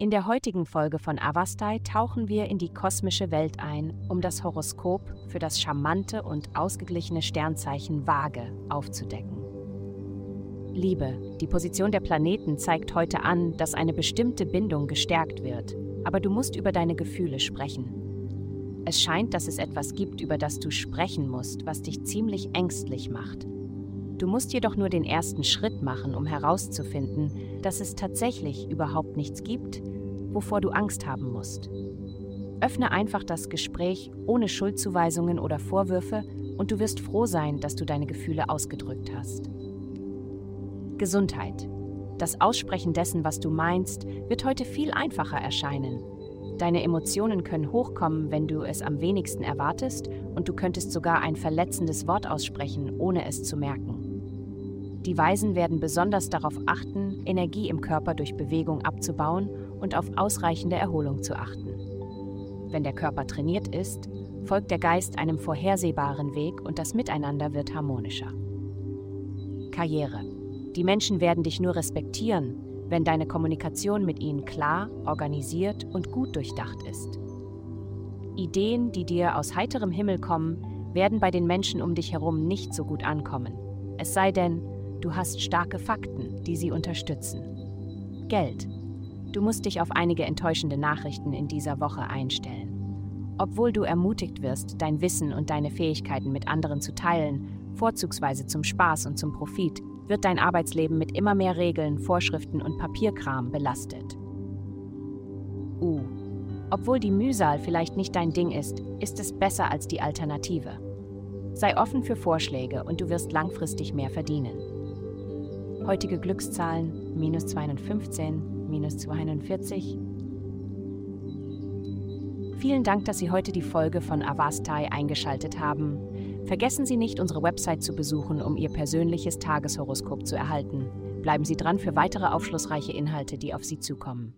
In der heutigen Folge von Avastai tauchen wir in die kosmische Welt ein, um das Horoskop für das charmante und ausgeglichene Sternzeichen Waage aufzudecken. Liebe, die Position der Planeten zeigt heute an, dass eine bestimmte Bindung gestärkt wird, aber du musst über deine Gefühle sprechen. Es scheint, dass es etwas gibt, über das du sprechen musst, was dich ziemlich ängstlich macht. Du musst jedoch nur den ersten Schritt machen, um herauszufinden, dass es tatsächlich überhaupt nichts gibt, wovor du Angst haben musst. Öffne einfach das Gespräch ohne Schuldzuweisungen oder Vorwürfe und du wirst froh sein, dass du deine Gefühle ausgedrückt hast. Gesundheit. Das Aussprechen dessen, was du meinst, wird heute viel einfacher erscheinen. Deine Emotionen können hochkommen, wenn du es am wenigsten erwartest, und du könntest sogar ein verletzendes Wort aussprechen, ohne es zu merken. Die Weisen werden besonders darauf achten, Energie im Körper durch Bewegung abzubauen und auf ausreichende Erholung zu achten. Wenn der Körper trainiert ist, folgt der Geist einem vorhersehbaren Weg und das Miteinander wird harmonischer. Karriere. Die Menschen werden dich nur respektieren, wenn deine Kommunikation mit ihnen klar, organisiert und gut durchdacht ist. Ideen, die dir aus heiterem Himmel kommen, werden bei den Menschen um dich herum nicht so gut ankommen. Es sei denn, du hast starke Fakten, die sie unterstützen. Geld. Du musst dich auf einige enttäuschende Nachrichten in dieser Woche einstellen. Obwohl du ermutigt wirst, dein Wissen und deine Fähigkeiten mit anderen zu teilen, vorzugsweise zum Spaß und zum Profit, wird dein Arbeitsleben mit immer mehr Regeln, Vorschriften und Papierkram belastet. U. Obwohl die Mühsal vielleicht nicht dein Ding ist, ist es besser als die Alternative. Sei offen für Vorschläge und du wirst langfristig mehr verdienen. Heutige Glückszahlen minus 215, minus 241. Vielen Dank, dass Sie heute die Folge von Avastai eingeschaltet haben. Vergessen Sie nicht, unsere Website zu besuchen, um Ihr persönliches Tageshoroskop zu erhalten. Bleiben Sie dran für weitere aufschlussreiche Inhalte, die auf Sie zukommen.